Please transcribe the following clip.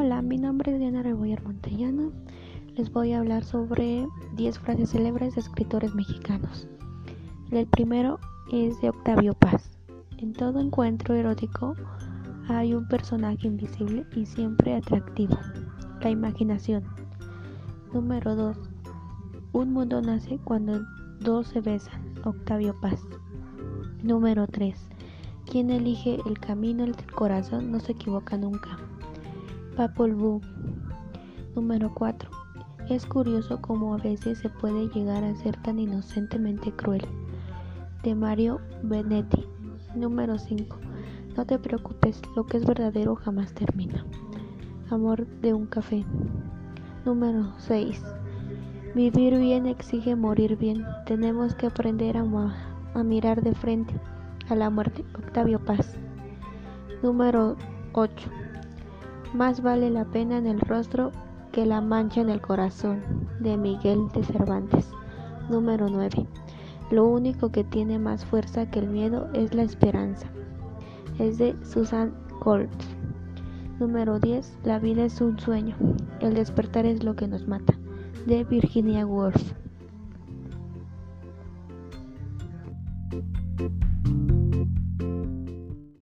Hola, mi nombre es Diana Rebollar Montellano. Les voy a hablar sobre 10 frases célebres de escritores mexicanos. El primero es de Octavio Paz. En todo encuentro erótico hay un personaje invisible y siempre atractivo, la imaginación. Número 2. Un mundo nace cuando dos se besan, Octavio Paz. Número 3. Quien elige el camino del corazón no se equivoca nunca. Boo. Número 4. Es curioso cómo a veces se puede llegar a ser tan inocentemente cruel. De Mario Benetti. Número 5. No te preocupes, lo que es verdadero jamás termina. Amor de un café. Número 6. Vivir bien exige morir bien. Tenemos que aprender a, a mirar de frente a la muerte. Octavio Paz. Número 8. Más vale la pena en el rostro que la mancha en el corazón, de Miguel de Cervantes. Número 9. Lo único que tiene más fuerza que el miedo es la esperanza. Es de Susan Colt. Número 10. La vida es un sueño. El despertar es lo que nos mata. De Virginia Woolf.